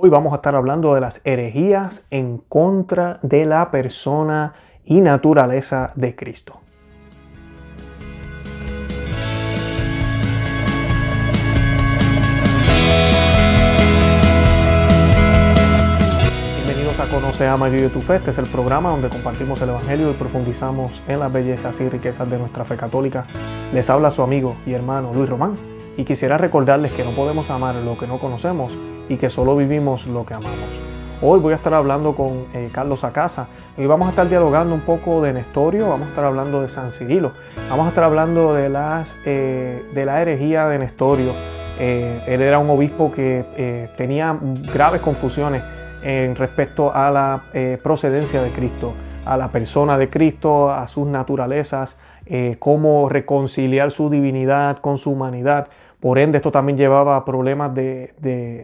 Hoy vamos a estar hablando de las herejías en contra de la persona y naturaleza de Cristo. Bienvenidos a Conoce, Ama y Fe. Este es el programa donde compartimos el Evangelio y profundizamos en las bellezas y riquezas de nuestra fe católica. Les habla su amigo y hermano Luis Román y quisiera recordarles que no podemos amar lo que no conocemos y que solo vivimos lo que amamos. Hoy voy a estar hablando con eh, Carlos Acasa y vamos a estar dialogando un poco de Nestorio, vamos a estar hablando de San Cirilo, vamos a estar hablando de, las, eh, de la herejía de Nestorio. Eh, él era un obispo que tenía graves confusiones en respecto a la procedencia de Cristo, a la persona de Cristo, a sus naturalezas, cómo reconciliar su divinidad con su humanidad. Por ende, esto también llevaba a problemas de,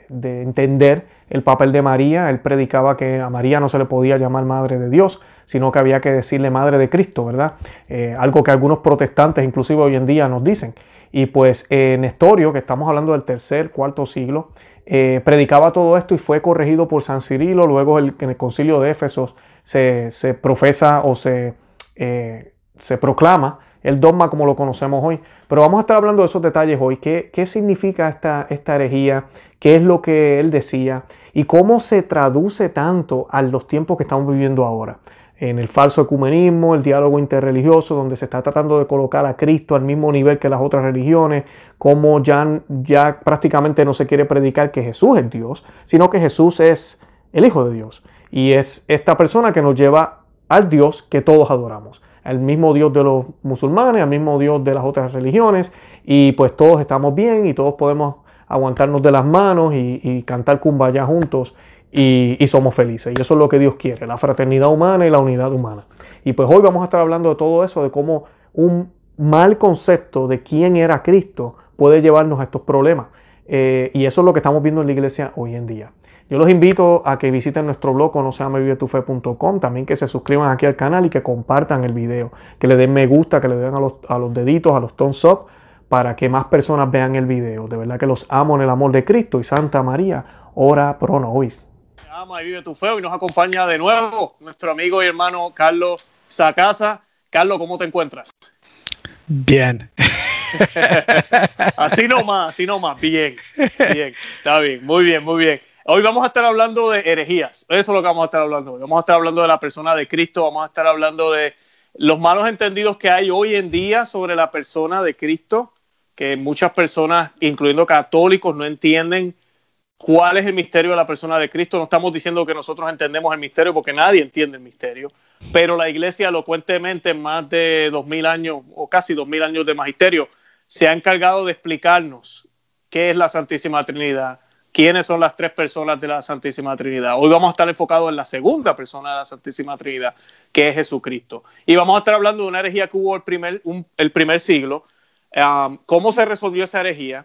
entender el papel de María. Él predicaba que a María no se le podía llamar Madre de Dios, sino que había que decirle Madre de Cristo, ¿verdad? Eh, algo que algunos protestantes, inclusive hoy en día, nos dicen. Y pues eh, Nestorio, que estamos hablando del tercer, cuarto siglo, eh, predicaba todo esto y fue corregido por San Cirilo. Luego en el concilio de Éfesos se, profesa o se, se proclama el dogma como lo conocemos hoy. Pero vamos a estar hablando de esos detalles hoy. ¿Qué, qué significa esta, esta herejía? ¿Qué es lo que él decía? ¿Y cómo se traduce tanto a los tiempos que estamos viviendo ahora? En el falso ecumenismo, el diálogo interreligioso, donde se está tratando de colocar a Cristo al mismo nivel que las otras religiones, como ya, ya prácticamente no se quiere predicar que Jesús es Dios, sino que Jesús es el Hijo de Dios. Y es esta persona que nos lleva al Dios que todos adoramos al mismo Dios de los musulmanes, al mismo Dios de las otras religiones, y pues todos estamos bien y todos podemos aguantarnos de las manos y, cantar kumbaya juntos y, y, somos felices. Y eso es lo que Dios quiere, la fraternidad humana y la unidad humana. Y pues hoy vamos a estar hablando de todo eso, de cómo un mal concepto de quién era Cristo puede llevarnos a estos problemas. Eh, y eso es lo que estamos viendo en la iglesia hoy en día. Yo los invito a que visiten nuestro blog no también que se suscriban aquí al canal y que compartan el video, que le den me gusta, que le den a los, deditos, a los thumbs up, para que más personas vean el video. De verdad que los amo en el amor de Cristo y Santa María, ora pro nobis. Ama y vive tu fe y nos acompaña de nuevo nuestro amigo y hermano Carlos Sacasa. Carlos, ¿cómo te encuentras? Bien. así nomás, así nomás, bien, bien, está bien, muy bien, muy bien. Hoy vamos a estar hablando de herejías. Eso es lo que vamos a estar hablando hoy. Vamos a estar hablando de la persona de Cristo. Vamos a estar hablando de los malos entendidos que hay hoy en día sobre la persona de Cristo, que muchas personas, incluyendo católicos, no entienden cuál es el misterio de la persona de Cristo. No estamos diciendo que nosotros entendemos el misterio porque nadie entiende el misterio, pero la iglesia elocuentemente en más de dos mil años o casi dos mil años de magisterio se ha encargado de explicarnos qué es la Santísima Trinidad, quiénes son las tres personas de la Santísima Trinidad. Hoy vamos a estar enfocados en la segunda persona de la Santísima Trinidad, que es Jesucristo. Y vamos a estar hablando de una herejía que hubo el primer, el primer siglo, um, cómo se resolvió esa herejía,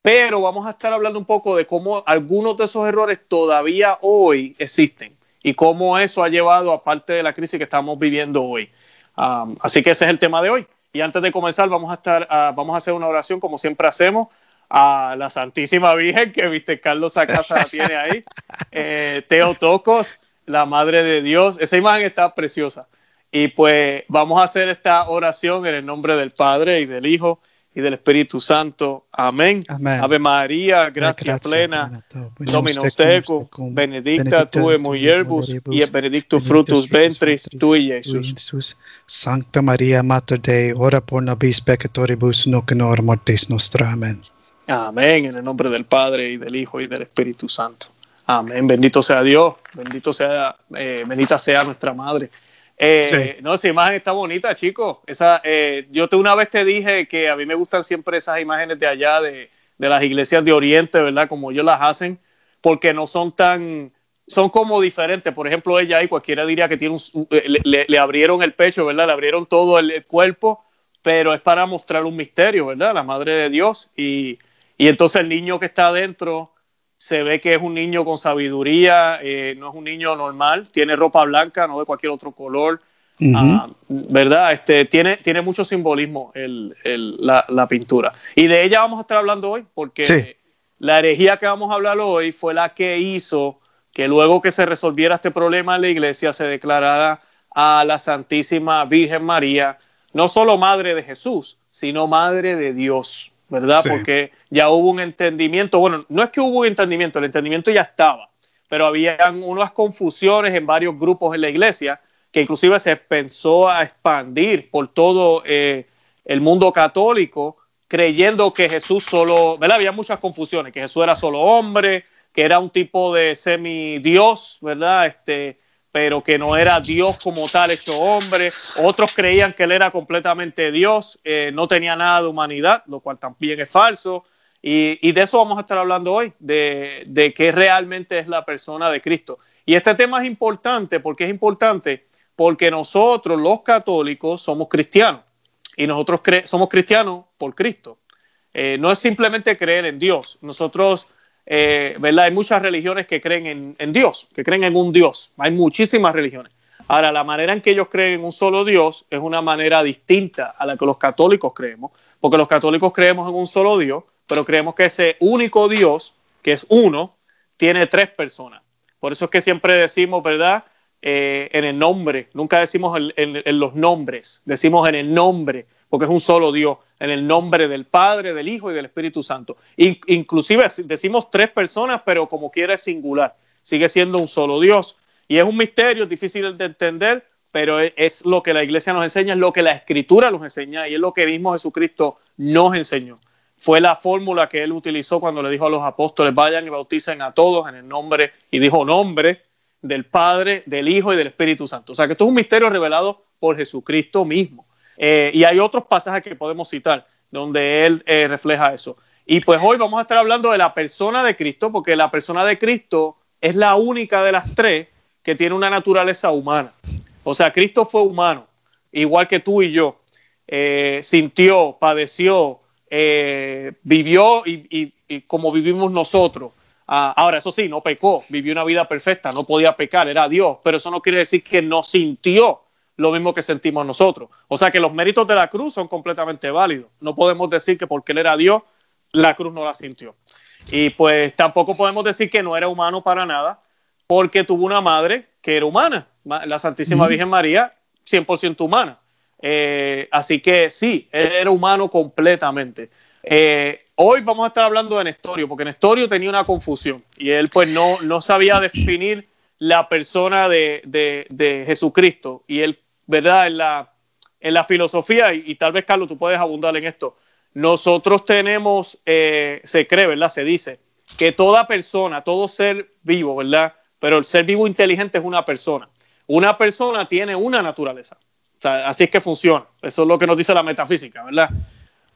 pero vamos a estar hablando un poco de cómo algunos de esos errores todavía hoy existen y cómo eso ha llevado a parte de la crisis que estamos viviendo hoy. Um, así que ese es el tema de hoy. Y antes de comenzar, vamos a, estar, uh, vamos a hacer una oración como siempre hacemos a la Santísima Virgen, que viste Carlos Acasa tiene ahí, eh, Teotocos, la Madre de Dios, esa imagen está preciosa. Y pues vamos a hacer esta oración en el nombre del Padre y del Hijo y del Espíritu Santo. Amén. Ave María, gracia, plena, Dominus tecum, benedicta tu e mulierbus, y el benedictus frutus ventris tui, Jesús. Sancta María, Mater Dei, ora por nobis peccatoribus, nunc in mortis nostra. Amén. Amén, en el nombre del Padre y del Hijo y del Espíritu Santo. Amén, bendito sea Dios, bendito sea, eh, bendita sea nuestra Madre. Eh, no, esa imagen está bonita, chicos. Esa, eh, yo te una vez te dije que a mí me gustan siempre esas imágenes de allá, de, las iglesias de Oriente, ¿verdad? Como ellos las hacen, porque no son tan, son como diferentes. Por ejemplo, ella ahí, cualquiera diría que tiene un, le, abrieron el pecho, ¿verdad? Le abrieron todo el, cuerpo, pero es para mostrar un misterio, ¿verdad? La Madre de Dios. Y, y entonces el niño que está adentro se ve que es un niño con sabiduría, eh, no es un niño normal, tiene ropa blanca, no de cualquier otro color, ah, ¿verdad? Este, tiene, tiene mucho simbolismo el, la, pintura. Y de ella vamos a estar hablando hoy, porque La herejía que vamos a hablar hoy fue la que hizo que luego que se resolviera este problema en la iglesia se declarara a la Santísima Virgen María no solo madre de Jesús, sino madre de Dios, ¿verdad? Porque ya hubo un entendimiento, bueno, no es que hubo un entendimiento, el entendimiento ya estaba, pero habían unas confusiones en varios grupos en la iglesia que inclusive se pensó a expandir por todo eh, el mundo católico, creyendo que Jesús solo, ¿verdad? Había muchas confusiones, que Jesús era solo hombre, que era un tipo de semidios, ¿verdad? Este, pero que no era Dios como tal hecho hombre. Otros creían que él era completamente Dios, eh, no tenía nada de humanidad, lo cual también es falso. Y, de eso vamos a estar hablando hoy, de, qué realmente es la persona de Cristo. Y este tema es importante, porque es importante? Porque nosotros los católicos somos cristianos y nosotros somos cristianos por Cristo. Eh, no es simplemente creer en Dios. Nosotros eh, ¿verdad? Hay muchas religiones que creen en, Dios, que creen en un Dios. Hay muchísimas religiones. Ahora, la manera en que ellos creen en un solo Dios es una manera distinta a la que los católicos creemos, porque los católicos creemos en un solo Dios, pero creemos que ese único Dios, que es uno, tiene tres personas. Por eso es que siempre decimos, ¿verdad? Eh, en el nombre, nunca decimos en, los nombres, decimos en el nombre, porque es un solo Dios en el nombre del Padre, del Hijo y del Espíritu Santo. inclusive decimos tres personas, pero como quiera es singular. Sigue siendo un solo Dios. Y es un misterio difícil de entender, pero es, lo que la iglesia nos enseña, es lo que la escritura nos enseña y es lo que mismo Jesucristo nos enseñó. Fue la fórmula que él utilizó cuando le dijo a los apóstoles, vayan y bauticen a todos en el nombre, y dijo nombre del Padre, del Hijo y del Espíritu Santo. O sea que esto es un misterio revelado por Jesucristo mismo. Eh, y hay otros pasajes que podemos citar donde él eh, refleja eso. Y pues hoy vamos a estar hablando de la persona de Cristo, porque la persona de Cristo es la única de las tres que tiene una naturaleza humana. O sea, Cristo fue humano, igual que tú y yo. Eh, sintió, padeció, vivió y, como vivimos nosotros. Ah, ahora, eso sí, no pecó, vivió una vida perfecta, no podía pecar, era Dios, pero eso no quiere decir que no sintió lo mismo que sentimos nosotros. O sea que los méritos de la cruz son completamente válidos. No podemos decir que porque él era Dios, la cruz no la sintió. Y pues tampoco podemos decir que no era humano para nada, porque tuvo una madre que era humana, la Santísima Virgen María, 100% humana. Eh, así que sí, él era humano completamente. Eh, hoy vamos a estar hablando de Nestorio, porque Nestorio tenía una confusión y él pues no, no sabía definir la persona de, de, de Jesucristo y él ¿verdad? En la, en la filosofía, y, tal vez, Carlos, tú puedes abundar en esto. Nosotros tenemos, eh, se cree, ¿verdad? Se dice que toda persona, todo ser vivo, ¿verdad? Pero el ser vivo inteligente es una persona. Una persona tiene una naturaleza. así es que funciona. Eso es lo que nos dice la metafísica, ¿verdad?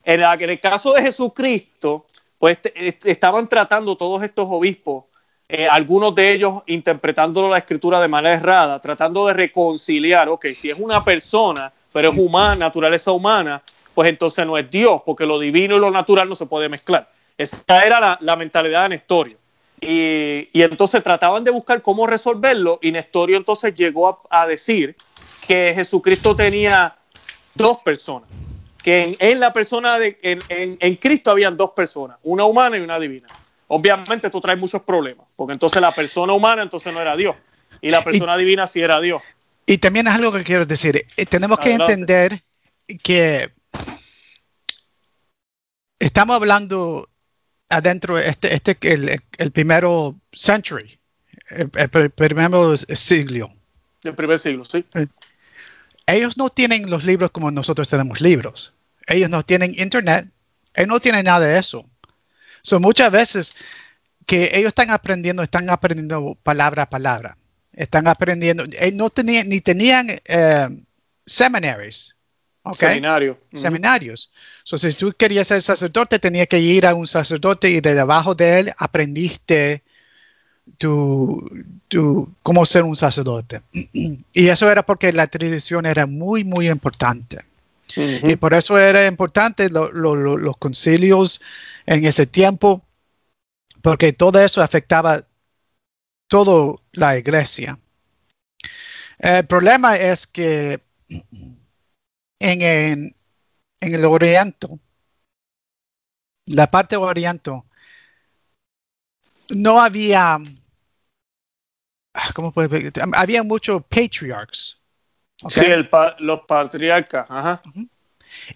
En, en el caso de Jesucristo, pues estaban tratando todos estos obispos eh, algunos de ellos interpretando la escritura de manera errada, tratando de reconciliar, ok, si es una persona, pero es humana, naturaleza humana, pues entonces no es Dios, porque lo divino y lo natural no se puede mezclar. Esa era la, mentalidad de Nestorio. Y, entonces trataban de buscar cómo resolverlo y Nestorio entonces llegó a, decir que Jesucristo tenía dos personas, que en, la persona de en, en Cristo habían dos personas, una humana y una divina obviamente esto trae muchos problemas, porque entonces la persona humana entonces no era Dios y la persona divina sí era Dios. Y también es algo que quiero decir, eh, tenemos que entender que estamos hablando adentro, este, este el, el primero century, el, el, primer siglo. El primer siglo, sí. Ellos no tienen los libros como nosotros tenemos libros. Ellos no tienen internet. Ellos no tienen nada de eso. Son muchas veces que ellos están aprendiendo, están aprendiendo palabra a palabra. Están aprendiendo, eh, no tenían, ni tenían eh, seminaries. Seminarios. si tú querías ser sacerdote, tenías que ir a un sacerdote y de debajo de él aprendiste tu, cómo ser un sacerdote. Y eso era porque la tradición era muy, muy importante. Y por eso era importante los concilios en ese tiempo, porque todo eso afectaba toda la iglesia. El problema es que en, el oriente, la parte oriente, no había, ah, ¿cómo puede Había muchos patriarchs. Sí, los patriarcas, ajá.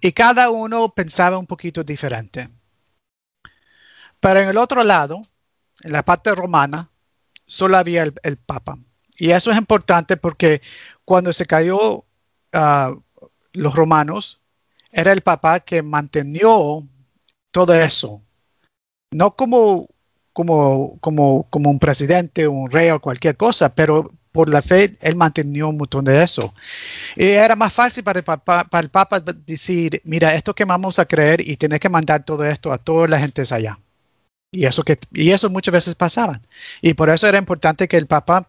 Y cada uno pensaba un poquito diferente. Pero en el otro lado, en la parte romana, solo había el, Papa. Y eso es importante porque cuando se cayó ah, los romanos, era el Papa que mantenió todo eso. No como, como, como, como un presidente, un rey o cualquier cosa, pero por la fe, él mantenió un montón de eso. Y era más fácil para el, Papa, para el Papa decir, mira, esto que vamos a creer y tener que mandar todo esto a toda la gente allá. Y eso, que, y eso muchas veces pasaba. Y por eso era importante que el Papa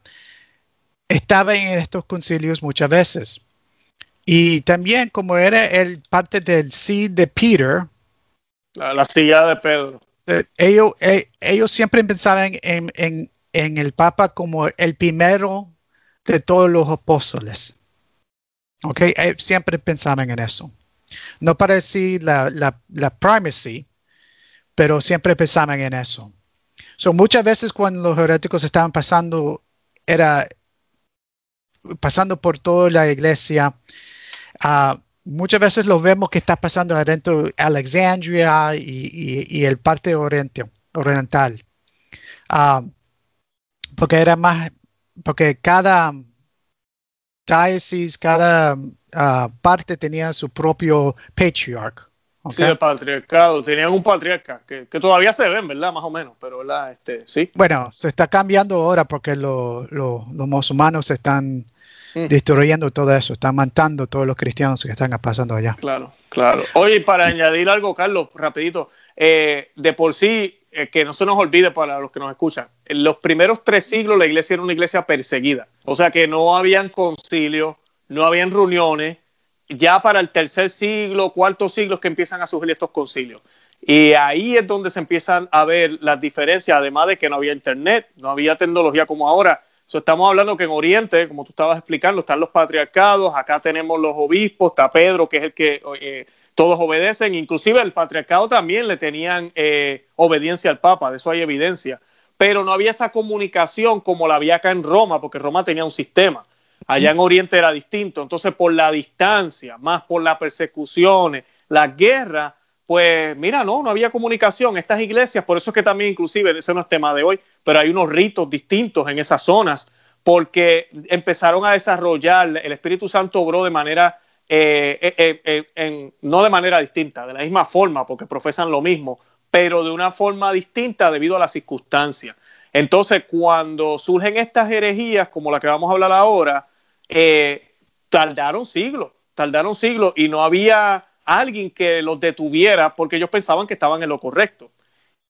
estaba en estos concilios muchas veces. Y también como era el parte del sí de Peter. La, silla de Pedro. Eh, ellos, eh, ellos siempre pensaban en, en, en, el Papa como el primero de todos los apóstoles. ¿Ok? Eh, siempre pensaban en eso. No para la, la, primacy, pero siempre pensaban en eso. So, muchas veces cuando los heréticos estaban pasando, era pasando por toda la iglesia, uh, muchas veces lo vemos que está pasando adentro de Alexandria y, el parte oriental. Uh, porque era más, porque cada diócesis, cada uh, parte tenía su propio patriarca. Sí, el patriarcado. Tenían un patriarca que, todavía se ven, ¿verdad? Más o menos, pero ¿verdad? Este, sí. Bueno, se está cambiando ahora porque los musulmanes están mm. destruyendo todo eso, están matando a todos los cristianos que están pasando allá. Claro, claro. Oye, para añadir algo, Carlos, rapidito, eh, de por sí, eh, que no se nos olvide para los que nos escuchan, en los primeros tres siglos la iglesia era una iglesia perseguida, o sea que no habían concilios, no habían reuniones, ya para el tercer siglo, cuarto siglo, que empiezan a surgir estos concilios. Y ahí es donde se empiezan a ver las diferencias, además de que no había internet, no había tecnología como ahora. estamos hablando que en Oriente, como tú estabas explicando, están los patriarcados, acá tenemos los obispos, está Pedro, que es el que eh, todos obedecen, inclusive el patriarcado también le tenían eh, obediencia al Papa, de eso hay evidencia, pero no había esa comunicación como la había acá en Roma, porque Roma tenía un sistema. Allá en Oriente era distinto. Entonces, por la distancia, más por las persecuciones, las guerras, pues mira, no, no había comunicación. Estas iglesias, por eso es que también inclusive, ese no es tema de hoy, pero hay unos ritos distintos en esas zonas, porque empezaron a desarrollar, el Espíritu Santo obró de manera, eh, eh, eh, no de manera distinta, de la misma forma, porque profesan lo mismo, pero de una forma distinta debido a las circunstancias. Entonces, cuando surgen estas herejías, como la que vamos a hablar ahora, eh, tardaron siglos, tardaron siglos y no había alguien que los detuviera porque ellos pensaban que estaban en lo correcto.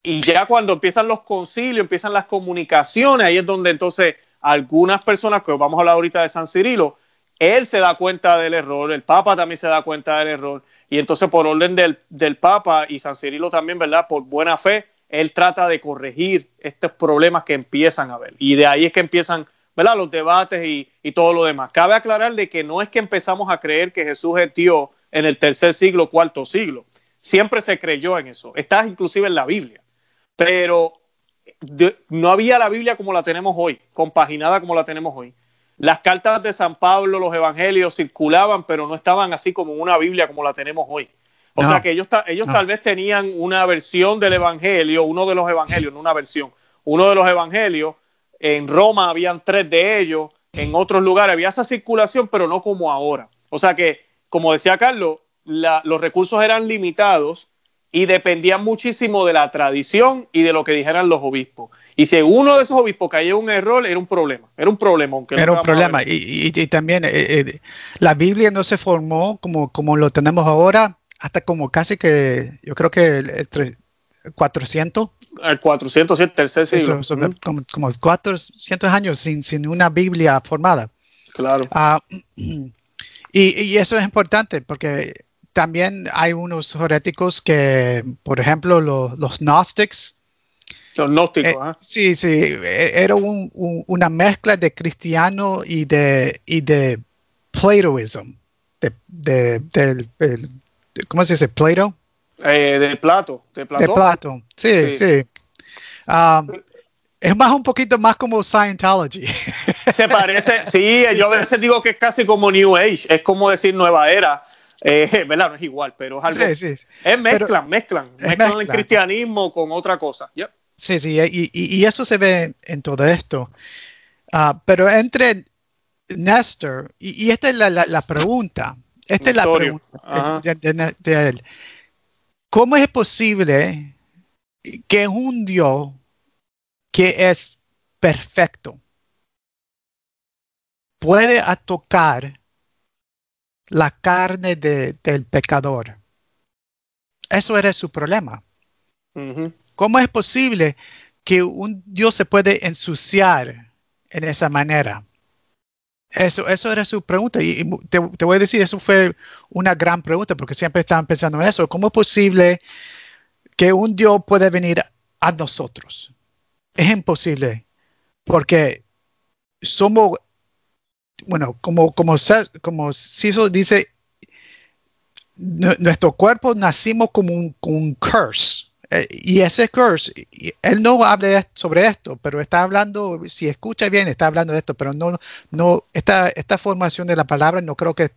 Y ya cuando empiezan los concilios, empiezan las comunicaciones, ahí es donde entonces algunas personas, que vamos a hablar ahorita de San Cirilo, él se da cuenta del error, el Papa también se da cuenta del error, y entonces por orden del, del Papa y San Cirilo también, ¿verdad? Por buena fe, él trata de corregir estos problemas que empiezan a ver. Y de ahí es que empiezan ¿verdad? los debates y, todo lo demás. Cabe aclarar de que no es que empezamos a creer que Jesús es Dios en el tercer siglo, cuarto siglo. Siempre se creyó en eso. Está inclusive en la Biblia. Pero no había la Biblia como la tenemos hoy, compaginada como la tenemos hoy. Las cartas de San Pablo, los evangelios circulaban, pero no estaban así como una Biblia como la tenemos hoy. O sea que ellos, ellos tal vez tenían una versión del evangelio, uno de los evangelios, no una versión, uno de los evangelios en Roma habían tres de ellos, en otros lugares había esa circulación, pero no como ahora. O sea que, como decía Carlos, los recursos eran limitados y dependían muchísimo de la tradición y de lo que dijeran los obispos. Y si uno de esos obispos caía un error, era un problema. Era un problema. Aunque era un problema. Y, también eh, eh, la Biblia no se formó como, como lo tenemos ahora hasta como casi que, yo creo que el, 400. El 400, el tercer siglo. como, 400 años sin, sin una Biblia formada. Claro. Ah, y, eso es importante porque también hay unos heréticos que, por ejemplo, los, los Gnostics. Los gnósticos, eh, Sí, sí, e, era una mezcla de cristiano y de, y de Platoism. De, de, ¿Cómo se dice? Plato. Eh, de Plato, de Plato. De Plato, sí, sí. Ah, es más un poquito más como Scientology. Se parece, sí, yo a veces digo que es casi como New Age, es como decir nueva era. Eh, ¿Verdad? No es igual, pero es algo. Sí, sí. Es mezclan, mezclan, mezclan el cristianismo con otra cosa. Sí, sí, y, y, eso se ve en todo esto. Uh, pero entre Néstor, y, esta es la, la, pregunta, esta es la pregunta de, de, él. ¿Cómo es posible que un Dios que es perfecto puede tocar la carne del pecador. Eso era su problema. ¿Cómo es posible que un Dios se puede ensuciar en esa manera? Eso, eso era su pregunta. Y te, voy a decir, eso fue una gran pregunta, porque siempre estaban pensando en eso. ¿Cómo es posible que un Dios puede venir a nosotros? es imposible porque somos, bueno, como, como, como Ciso dice, nuestro cuerpo nacimos como un, curse. Eh, y ese curse, él no habla sobre esto, pero está hablando, si escucha bien, está hablando de esto, pero no, no, esta, esta formación de la palabra no creo que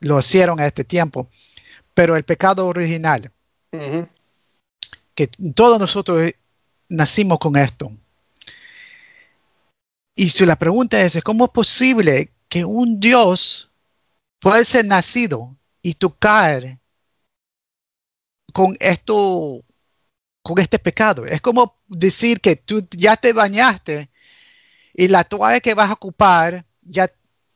lo hicieron a este tiempo. Pero el pecado original, que todos nosotros nacimos con esto. Y si la pregunta es, ¿cómo es posible que un Dios puede ser nacido y tocar con esto, con este pecado? Es como decir que tú ya te bañaste y la toalla que vas a ocupar ya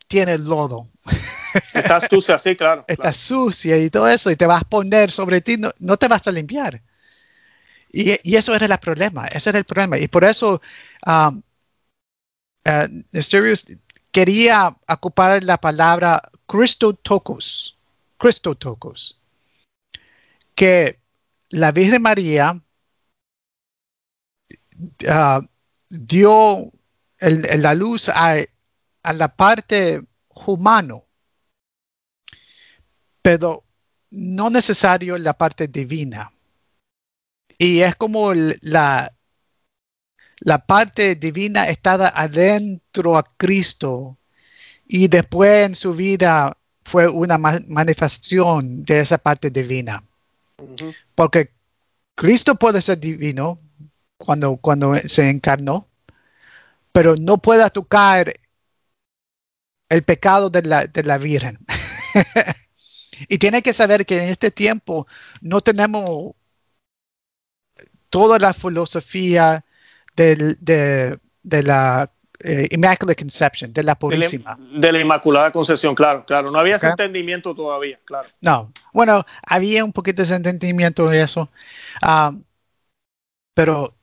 tiene lodo. Está sucia, sí, claro. Está sucia y todo eso, y te vas a poner sobre ti, no, no te vas a limpiar. Y, eso era el problema, ese era el problema. Y por eso um, uh, quería ocupar la palabra Christotokos, Christotokos, que la Virgen María uh, dio la luz a, a la parte humano, pero no necesario la parte divina. Y es como la, la parte divina estaba adentro a Cristo y después en su vida fue una manifestación de esa parte divina. Porque Cristo puede ser divino cuando, cuando se encarnó, pero no puede tocar el pecado de la, de la Virgen. y tiene que saber que en este tiempo no tenemos toda la filosofía de, la eh, Immaculate Conception, de la Purísima. De la, Inmaculada Concepción, claro, claro. No había ese entendimiento todavía, claro. No, bueno, había un poquito de entendimiento de eso, ah, pero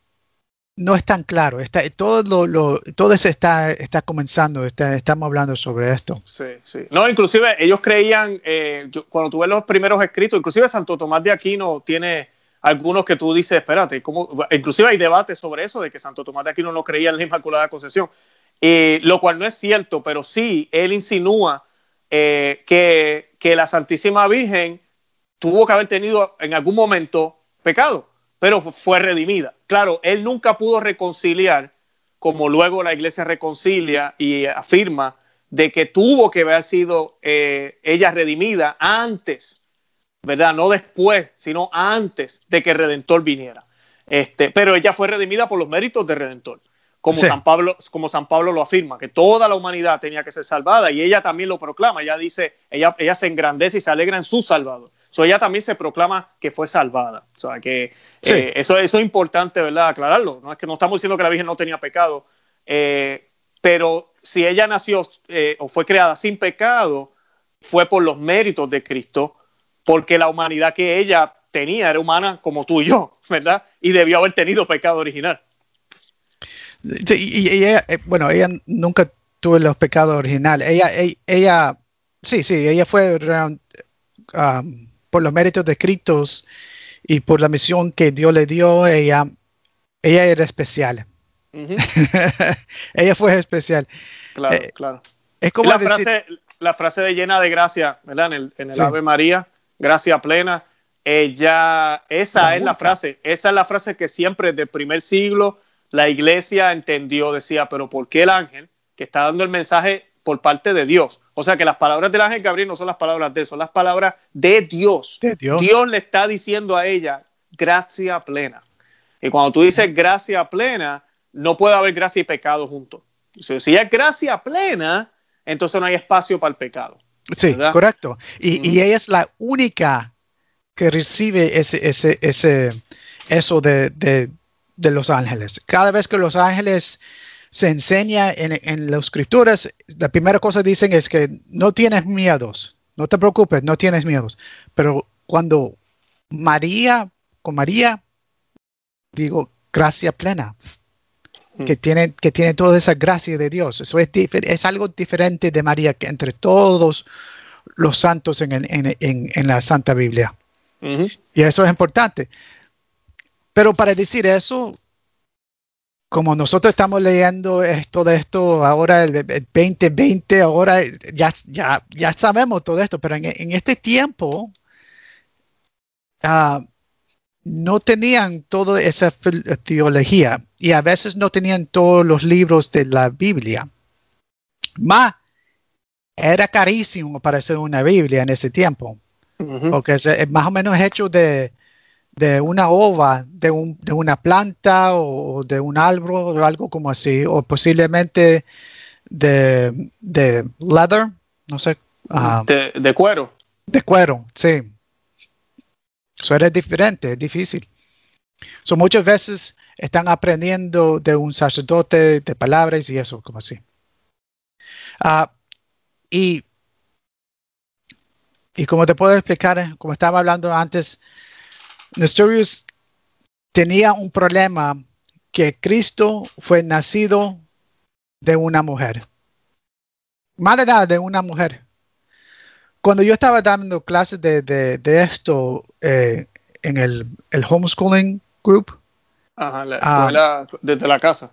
no es tan claro. Está, todo lo, todo eso está, está comenzando, estamos hablando sobre esto. Sí, sí. No, inclusive ellos creían, eh, cuando tuve los primeros escritos, inclusive Santo Tomás de Aquino tiene algunos que tú dices, espérate, ¿cómo? inclusive hay debates sobre eso, de que Santo Tomás de Aquino no creía en la Inmaculada Concepción, eh, lo cual no es cierto, pero sí, él insinúa eh, que, que la Santísima Virgen tuvo que haber tenido en algún momento pecado, pero fue redimida. Claro, él nunca pudo reconciliar, como luego la iglesia reconcilia y afirma, de que tuvo que haber sido eh, ella redimida antes ¿verdad? No después, sino antes de que el Redentor viniera. Este, pero ella fue redimida por los méritos del Redentor, como, San Pablo, como San Pablo lo afirma, que toda la humanidad tenía que ser salvada y ella también lo proclama, ella dice, ella, ella se engrandece y se alegra en su Salvador. So, ella también se proclama que fue salvada. O sea, que eh, eso, eso es importante, ¿verdad? Aclararlo. No es que no estamos diciendo que la Virgen no tenía pecado, eh, pero si ella nació eh, o fue creada sin pecado, fue por los méritos de Cristo porque la humanidad que ella tenía era humana como tú y yo, ¿verdad? Y debió haber tenido pecado original. y ella, eh, bueno, ella nunca tuvo los pecados originales. Ella, ella, sí, sí, ella fue um, por los méritos descritos y por la misión que Dios le dio, ella, ella era especial. ella fue especial. Claro, eh, claro. Es como la, frase, la frase de llena de gracia, ¿verdad? En el, Ave María, gracia plena. Ella, esa es la frase, esa es la frase que siempre desde el primer siglo la iglesia entendió, decía, pero ¿por qué el ángel que está dando el mensaje por parte de Dios? O sea que las palabras del ángel Gabriel no son las palabras de él, son las palabras de Dios. De Dios. Dios le está diciendo a ella gracia plena. Y cuando tú dices gracia plena, no puede haber gracia y pecado juntos. Si si es gracia plena, entonces no hay espacio para el pecado. Sí, ¿verdad? correcto. Y, ella es la única que recibe ese, ese, ese, eso de, de, de los ángeles. Cada vez que los ángeles se enseña en, en las escrituras, la primera cosa dicen es que no tienes miedos, no te preocupes, no tienes miedos. Pero cuando María, con María, digo, gracia plena, que tiene, que tiene toda esa gracia de Dios. Eso es, es algo diferente de María que entre todos los santos en, en- en- en la Santa Biblia. Y eso es importante. Pero para decir eso, como nosotros estamos leyendo esto de esto ahora, el, el 2020, ahora ya, ya, ya sabemos todo esto, pero en, en este tiempo ah, no tenían toda esa teología y a veces no tenían todos los libros de la Biblia. Más, era carísimo para hacer una Biblia en ese tiempo porque es, es más o menos hecho de, de una ova, de, un- de una planta o de un árbol o algo como así, o posiblemente de, de leather, no sé, ah, de, de cuero. de cuero, sí. Eso era diferente, es difícil. So, muchas veces están aprendiendo de un sacerdote de palabras y eso, como así. Ah, y, y como te puedo explicar, como estaba hablando antes, Nestorius tenía un problema que Cristo fue nacido de una mujer. Más de nada, de una mujer cuando yo estaba dando clases de, de- esto eh, en el, el homeschooling group, Ajá, la Ah. desde la casa.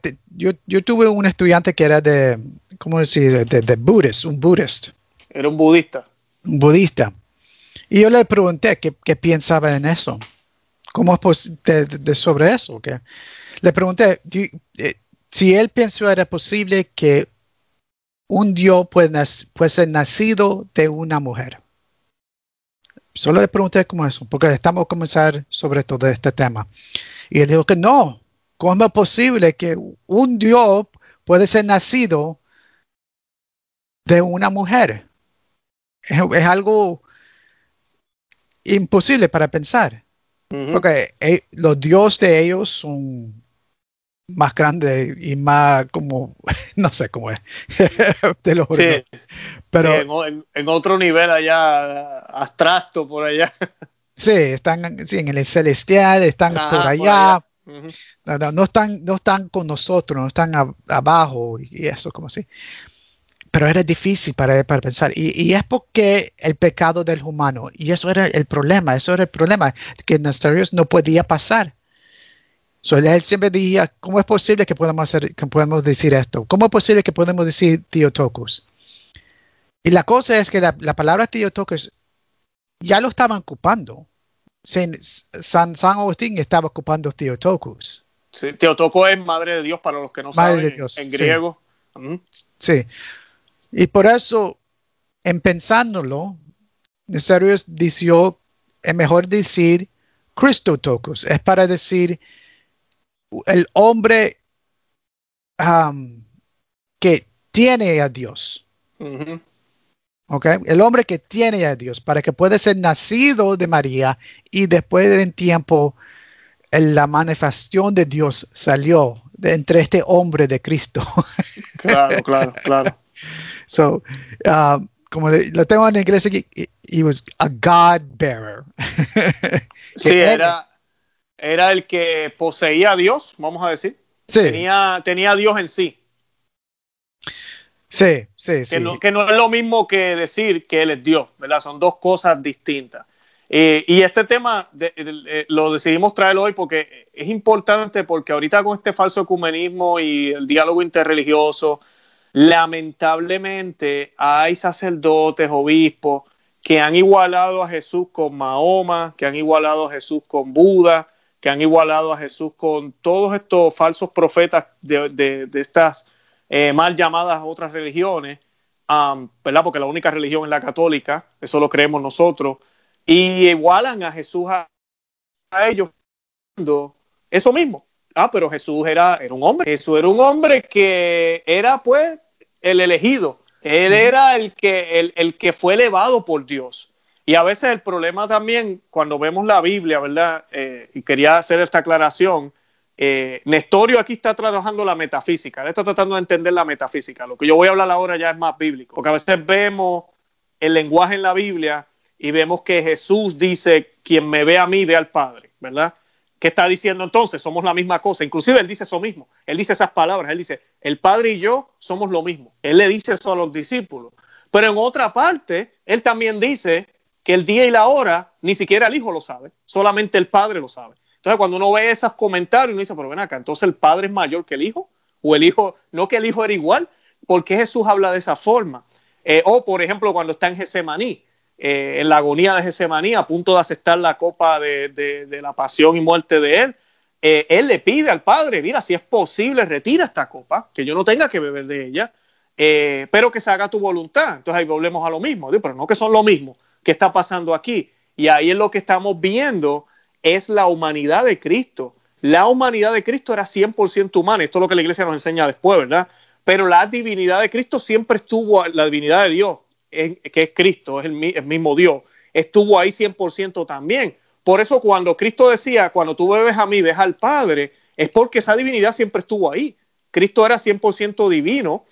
Te- yo, yo tuve un estudiante que era de, ¿cómo decir? De, de, Buddhist, un Buddhist, Era un budista. un budista. Y yo le pregunté qué, qué pensaba en eso. ¿Cómo es pos- de, sobre eso? ¿Qué? Le pregunté eh, si él pensó era posible que un Dios puede ser nacido de una mujer. Solo le pregunté cómo eso, porque estamos a comenzar sobre todo este tema. Y él dijo que no. ¿Cómo es posible que un Dios puede ser nacido de una mujer? Es, es algo imposible para pensar. Porque eh, los dioses de ellos son más grandes y más como, no sé cómo es, de los Sí, Pero sí, en, en- otro nivel allá, abstracto por allá. sí, están sí, en el celestial, están Ajá, por por allá. allá. Ujú. No, no, no están, no están con nosotros, no están a- abajo y eso, como así. Pero era difícil para, para pensar. Y, y es porque el pecado del humano, y eso era el problema, eso era el problema, que Nestorius no podía pasar. So, él siempre decía, ¿cómo es posible que podamos, hacer, que podemos decir esto? ¿Cómo es posible que podemos decir Theotokos? Y la cosa es que la, la palabra Theotokos ya lo estaban ocupando. San, San, Agustín estaba ocupando Theotokos. Sí, Teotocos es madre de Dios para los que no Madre saben de Dios, en sí. griego. Ujú. Sí. Y por eso, en pensándolo, Nestorius dijo, es mejor decir Christotokos, es para decir el hombre um, que tiene a Dios. Ujú. ¿ok? El hombre que tiene a Dios, para que pueda ser nacido de María y después de un tiempo en la manifestación de Dios salió de entre este hombre de Cristo. Claro, claro, claro. So, um, como de- lo tengo en inglés aquí, he, was a God bearer. Sí, era, era el que poseía a Dios, vamos a decir. Sí, Tenía, tenía a Dios en sí. sí, sí, Que, sí. no, que no es lo mismo que decir que Él es Dios, ¿verdad? Son dos cosas distintas. Eh, y este tema de- eh, lo decidimos traer hoy porque es importante porque ahorita con este falso ecumenismo y el diálogo interreligioso, lamentablemente hay sacerdotes, obispos que han igualado a Jesús con Mahoma, que han igualado a Jesús con Buda, que han igualado a Jesús con todos estos falsos profetas de, estas eh, mal llamadas otras religiones, ¿verdad? Porque la única religión es la católica, eso lo creemos nosotros, y igualan a Jesús a, ellos eso mismo. Ah, pero Jesús era, era un hombre. Jesús era un hombre que era pues el elegido. Él era el que, el, el que fue elevado por Dios. Y a veces el problema también, cuando vemos la Biblia, ¿verdad? Eh, y quería hacer esta aclaración, eh, Nestorio aquí está trabajando la metafísica, él está tratando de entender la metafísica. Lo que yo voy a hablar ahora ya es más bíblico, porque a veces vemos el lenguaje en la Biblia y vemos que Jesús dice, quien me ve a mí, ve al Padre, ¿verdad? ¿Qué está diciendo entonces? Somos la misma cosa. Inclusive él dice eso mismo. Él dice esas palabras. Él dice, el Padre y yo somos lo mismo. Él le dice eso a los discípulos. Pero en otra parte, él también dice que el día y la hora ni siquiera el hijo lo sabe, solamente el padre lo sabe. Entonces, cuando uno ve esos comentarios, uno dice, pero ven acá, entonces el padre es mayor que el hijo, o el hijo, no que el hijo era igual, ¿por qué Jesús habla de esa forma? Eh, o, por ejemplo, cuando está en Gesemaní, eh, en la agonía de Gesemaní, a punto de aceptar la copa de, la pasión y muerte de él, eh, él le pide al padre, mira, si es posible, retira esta copa, que yo no tenga que beber de ella, pero que se haga tu voluntad. Entonces ahí volvemos a lo mismo, pero no que son lo mismo ¿Qué está pasando aquí? Y ahí es lo que estamos viendo, es la humanidad de Cristo. La humanidad de Cristo era 100% humana, esto es lo que la iglesia nos enseña después, ¿verdad? Pero la divinidad de Cristo siempre estuvo, la divinidad de Dios, que es Cristo, es el, mismo Dios, estuvo ahí 100% también. Por eso cuando Cristo decía, cuando tú bebes a mí, ves al Padre, es porque esa divinidad siempre estuvo ahí. Cristo era 100% divino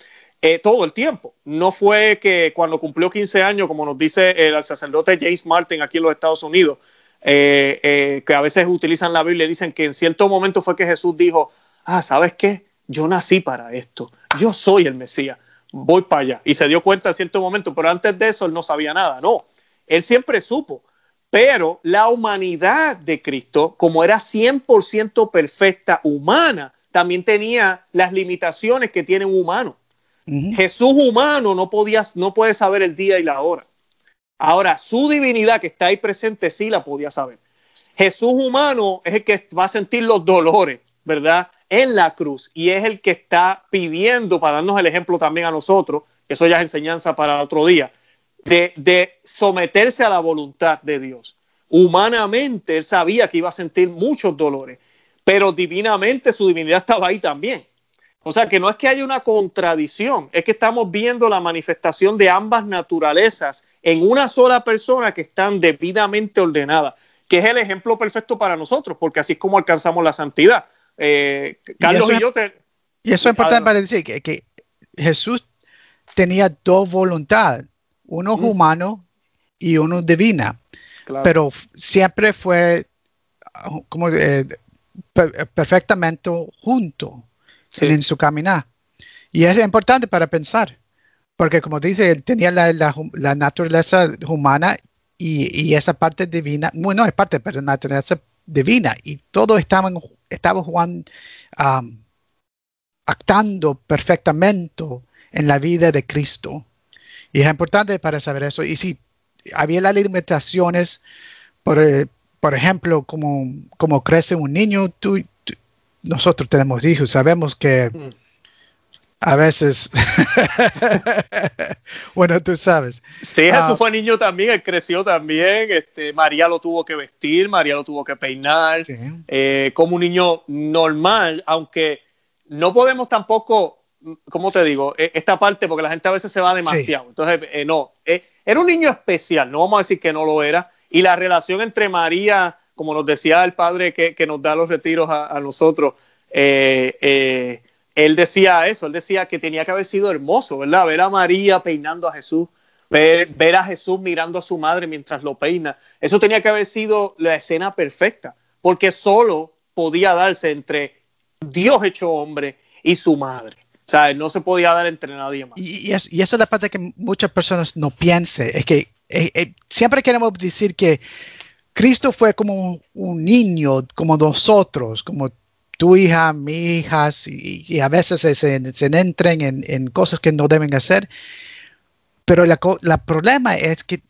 eh, todo el tiempo. No fue que cuando cumplió 15 años, como nos dice el sacerdote James Martin aquí en los Estados Unidos, eh, eh, que a veces utilizan la Biblia y dicen que en cierto momento fue que Jesús dijo, ah, ¿sabes qué? Yo nací para esto, yo soy el Mesías, voy para allá. Y se dio cuenta en cierto momento, pero antes de eso él no sabía nada, no, él siempre supo. Pero la humanidad de Cristo, como era 100% perfecta humana, también tenía las limitaciones que tiene un humano. Jesús humano no, podía, no puede saber el día y la hora. Ahora, su divinidad que está ahí presente sí la podía saber. Jesús humano es el que va a sentir los dolores, ¿verdad? En la cruz y es el que está pidiendo, para darnos el ejemplo también a nosotros, eso ya es enseñanza para otro día, de, de someterse a la voluntad de Dios. Humanamente él sabía que iba a sentir muchos dolores, pero divinamente su divinidad estaba ahí también. O sea que no es que haya una contradicción, es que estamos viendo la manifestación de ambas naturalezas en una sola persona que están debidamente ordenadas, que es el ejemplo perfecto para nosotros, porque así es como alcanzamos la santidad. Eh, Carlos y, yo te... Y eso es importante para decir que, Jesús tenía dos voluntades, uno humano y uno divina, pero siempre fue como eh, perfectamente junto en su caminar. Y es importante para pensar, porque como dice, él tenía la, la, naturaleza humana y, y, esa parte divina, bueno, es parte la naturaleza divina, y todo estaba, estaba Juan actando perfectamente en la vida de Cristo. Y es importante para saber eso. Y si había las limitaciones, por, eh, por ejemplo, como, como crece un niño, tú, nosotros tenemos hijos, sabemos que mm. a veces, bueno, tú sabes. Sí, Jesús ah, fue niño también, él creció también, este, María lo tuvo que vestir, María lo tuvo que peinar, eh, como un niño normal, aunque no podemos tampoco, ¿cómo te digo? E, esta parte, porque la gente a veces se va demasiado. Entonces, eh, no, eh, era un niño especial, no vamos a decir que no lo era, y la relación entre María como nos decía el padre que, nos da los retiros a, nosotros, eh, eh, él decía eso, él decía que tenía que haber sido hermoso, ¿verdad? Ver a María peinando a Jesús, ver, ver, a Jesús mirando a su madre mientras lo peina. Eso tenía que haber sido la escena perfecta, porque solo podía darse entre Dios hecho hombre y su madre. O sea, no se podía dar entre nadie más. Y, esa es la parte que muchas personas no piensan. Es que eh, siempre queremos decir que Cristo fue como un niño, como nosotros, como tu hija, mi hija, y, a veces se, se, entran en, cosas que no deben hacer. Pero el problema es que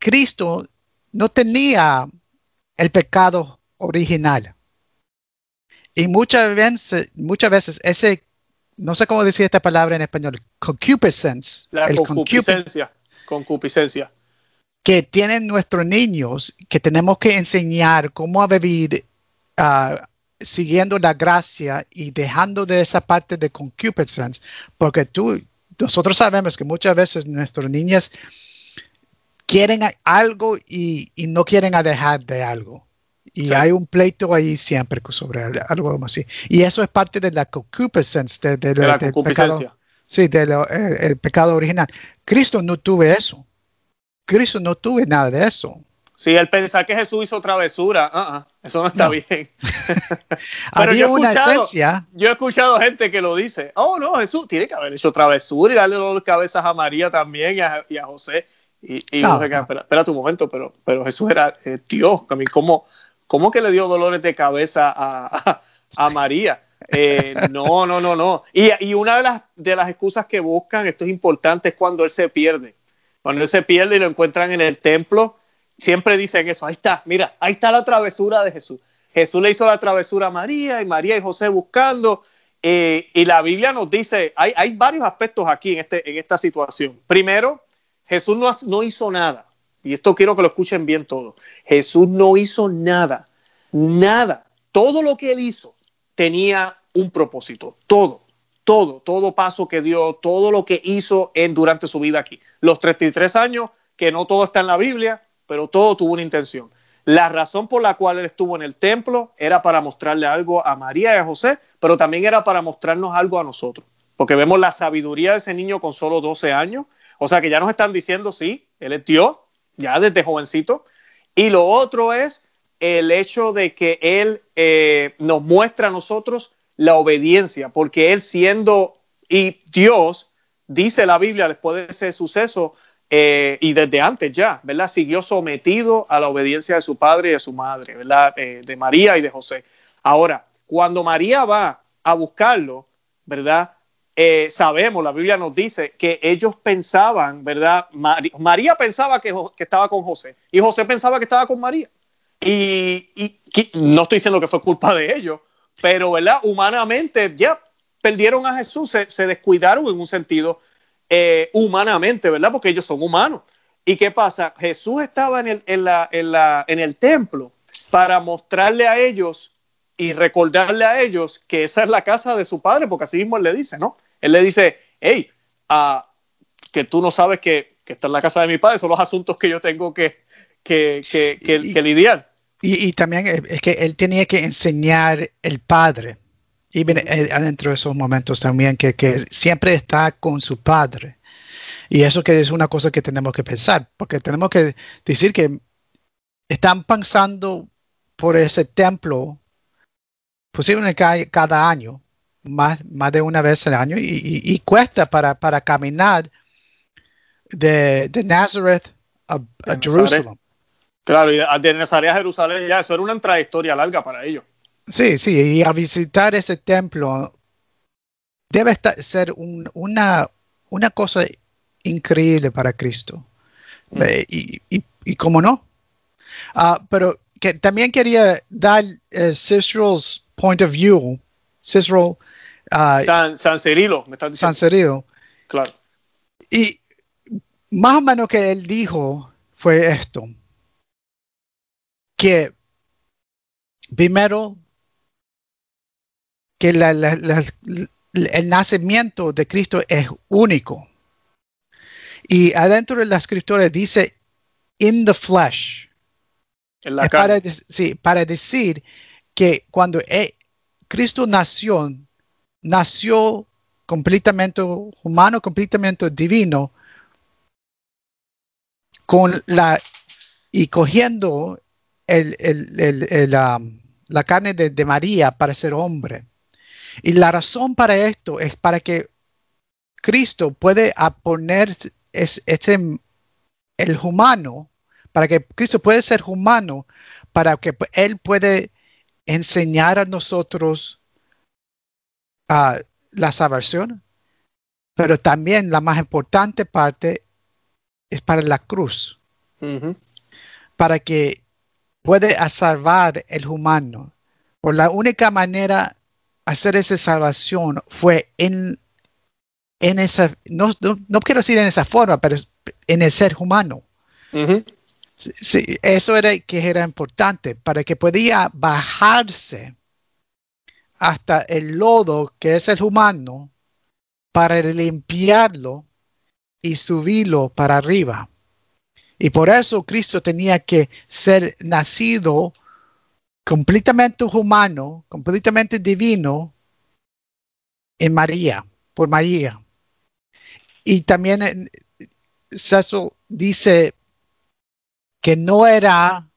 Cristo no tenía el pecado original. Y muchas veces, muchas veces ese, no sé cómo decir esta palabra en español, concupiscence. La concupiscencia. Concupiscencia. Que tienen nuestros niños, que tenemos que enseñar cómo a vivir uh, siguiendo la gracia y dejando de esa parte de concupiscence, porque tú, nosotros sabemos que muchas veces nuestros niños quieren algo y, no quieren dejar de algo. Y hay un pleito ahí siempre sobre algo así. Y eso es parte de la concupiscence, de, la del pecado. Sí, del el, pecado original. Cristo no tuve eso. Cristo no tuve nada de eso. Sí, el pensar que Jesús hizo travesura, uh eso no está bien. Había una esencia. Yo he escuchado gente que lo dice, oh no, Jesús tiene que haber hecho travesura y darle dos cabezas a María también y a, José. Y, y espera, tu momento, pero, pero Jesús era eh, Dios. ¿cómo, ¿cómo, que le dio dolores de cabeza a, a, María? Eh, no, no, no, no. Y, y, una de las, de las excusas que buscan, esto es importante, es cuando él se pierde. Cuando él se pierde y lo encuentran en el templo siempre dicen eso, ahí está, mira, ahí está la travesura de Jesús. Jesús le hizo la travesura a María y María y José buscando. Eh, y la Biblia nos dice, hay, hay, varios aspectos aquí en, este, en esta situación. Primero, Jesús no, no hizo nada. Y esto quiero que lo escuchen bien todo. Jesús no hizo nada, nada. Todo lo que él hizo tenía un propósito. Todo, todo, todo paso que dio, todo lo que hizo en, durante su vida aquí. Los 33 años, que no todo está en la Biblia, pero todo tuvo una intención. La razón por la cual él estuvo en el templo era para mostrarle algo a María y a José, pero también era para mostrarnos algo a nosotros, porque vemos la sabiduría de ese niño con solo 12 años, o sea que ya nos están diciendo, sí, él es Dios, ya desde jovencito, y lo otro es el hecho de que él eh, nos muestra a nosotros la obediencia, porque él siendo y Dios, dice la Biblia después de ese suceso, eh, y desde antes ya, ¿verdad? Siguió sometido a la obediencia de su padre y de su madre, ¿verdad? Eh, de María y de José. Ahora, cuando María va a buscarlo, ¿verdad? Eh, sabemos, la Biblia nos dice que ellos pensaban, ¿verdad? María pensaba que, estaba con José y José pensaba que estaba con María. Y, no estoy diciendo que fue culpa de ellos, pero, ¿verdad? Humanamente ya perdieron a Jesús, se descuidaron en un sentido eh, humanamente, ¿verdad? Porque ellos son humanos. ¿Y qué pasa? Jesús estaba en el, en, la, en, la, en el templo para mostrarle a ellos y recordarle a ellos que esa es la casa de su padre, porque así mismo él le dice, ¿no? Él le dice, hey, uh, que tú no sabes que, que está en la casa de mi padre, son los asuntos que yo tengo que, que, que, que lidiar. Y, y, también es que él tenía que enseñar el padre y eh, adentro de esos momentos también que, que, siempre está con su padre. Y eso que es una cosa que tenemos que pensar, porque tenemos que decir que están pensando por ese templo posiblemente cada año, más, más de una vez al año, y, cuesta para, para, caminar de, de Nazareth a, Jerusalén. Claro, y de Nazaret a Jerusalén, ya eso era una trayectoria larga para ellos. Sí, sí, y a visitar ese templo debe ser una, una cosa increíble para Cristo. Mm. Eh, y, y, y, cómo no. Ah, pero que también quería dar uh, Cicero's point of view. Cicero. Uh, San, San Cirilo, me están diciendo. San Cirilo. Claro. Y más o menos que él dijo fue esto. Que primero que el nacimiento de Cristo es único. Y adentro de la escritura dice in the flesh. En la para, sí, para decir que cuando e, Cristo nació, nació completamente humano, completamente divino, con la y cogiendo el, la carne de María para ser hombre. Y la razón para esto es para que Cristo puede poner ese, el humano, para que Cristo puede ser humano, para que Él puede enseñar a nosotros uh, la salvación, pero también la más importante parte es para la cruz, para que puede salvar el humano, Por la única manera hacer esa salvación fue en, en esa, no, no, quiero decir en esa forma, pero en el ser humano. sí, eso era que era importante para que podía bajarse hasta el lodo que es el humano para limpiarlo y subirlo para arriba. Y por eso Cristo tenía que ser nacido completamente humano, completamente divino en María, por María. Y también eh, Cecil dice que no era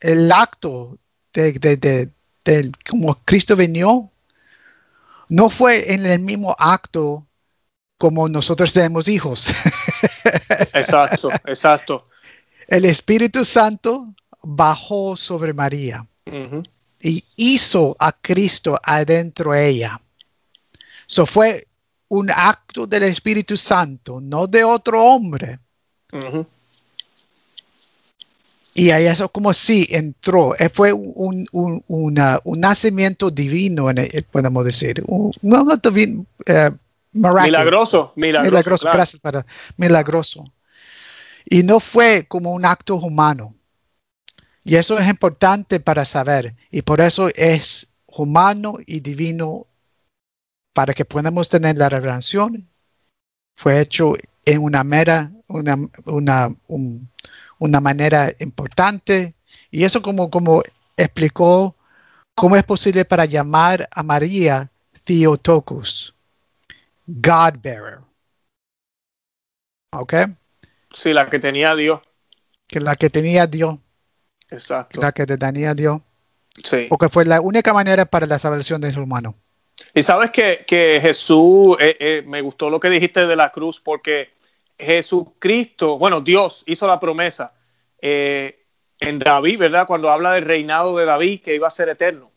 el acto de, como Cristo venió, no fue en el mismo acto como nosotros tenemos hijos. Exacto, exacto. El Espíritu Santo bajó sobre María y hizo a Cristo adentro de ella. Eso fue un acto del Espíritu Santo, no de otro hombre. Y ahí eso como si entró, eh, fue un, nacimiento divino, podemos decir. Un, eh, milagroso, milagroso, gracias para milagroso. Y no fue como un acto humano. Y eso es importante para saber. Y por eso es humano y divino para que podamos tener la revelación. Fue hecho en una mera, una, una, una manera importante. Y eso como, como explicó cómo es posible para llamar a María Theotokos. God bearer. ¿Ok? Sí, la que tenía Dios. Que la que tenía Dios. Exacto. La que tenía Dios. Sí. Porque fue la única manera para la salvación del humano. Y sabes que, Jesús, eh, eh, me gustó lo que dijiste de la cruz, porque Jesucristo, bueno, Dios hizo la promesa eh, en David, ¿verdad? Cuando habla del reinado de David, que iba a ser eterno.